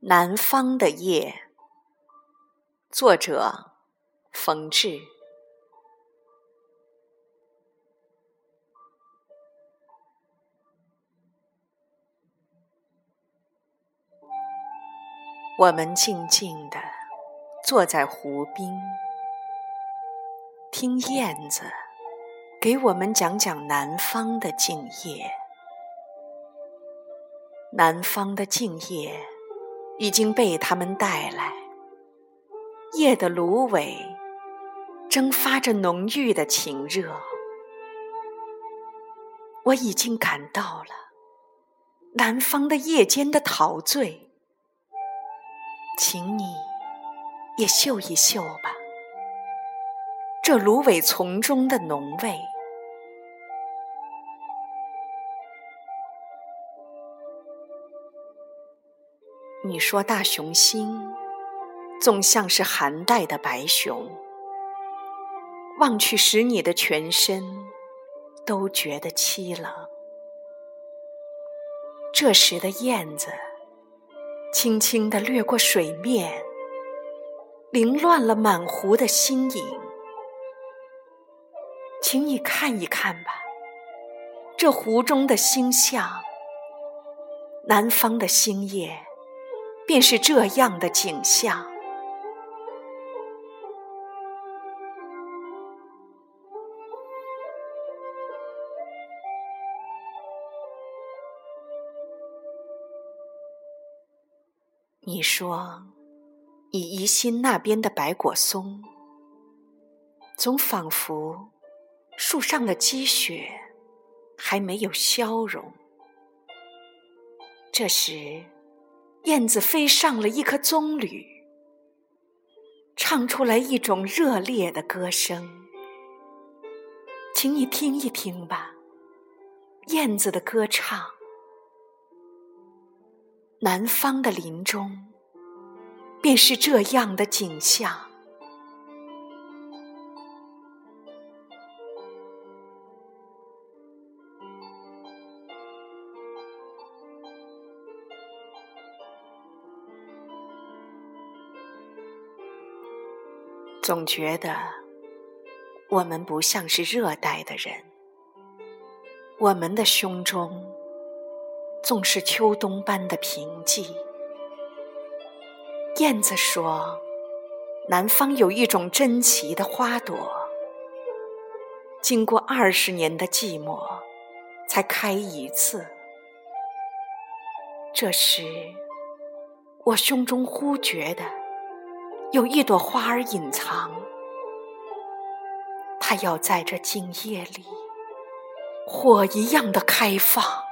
南方的夜，作者冯至。我们静静地坐在湖边，听燕子给我们讲讲南方的静夜。南方的静夜已经被他们带来，夜的芦苇蒸发着浓郁的情热。我已经感到了南方的夜间的陶醉。请你也嗅一嗅吧，这芦苇丛中的浓味。你说大熊心，总像是寒带的白熊，望去使你的全身都觉得凄冷。这时的燕子。轻轻地掠过水面，凌乱了满湖的星影。请你看一看吧，这湖中的星象。南方的星夜，便是这样的景象。你说，你疑心那边的白果松，总仿佛树上的积雪还没有消融。这时，燕子飞上了一棵棕榈，唱出来一种热烈的歌声。请你听一听吧，燕子的歌唱。南方的林中，便是这样的景象。总觉得我们不像是热带的人，我们的胸中。纵是秋冬般的平静。燕子说：“南方有一种珍奇的花朵，经过二十年的寂寞，才开一次。”这时，我胸中忽觉得有一朵花儿隐藏，它要在这静夜里火一样的开放。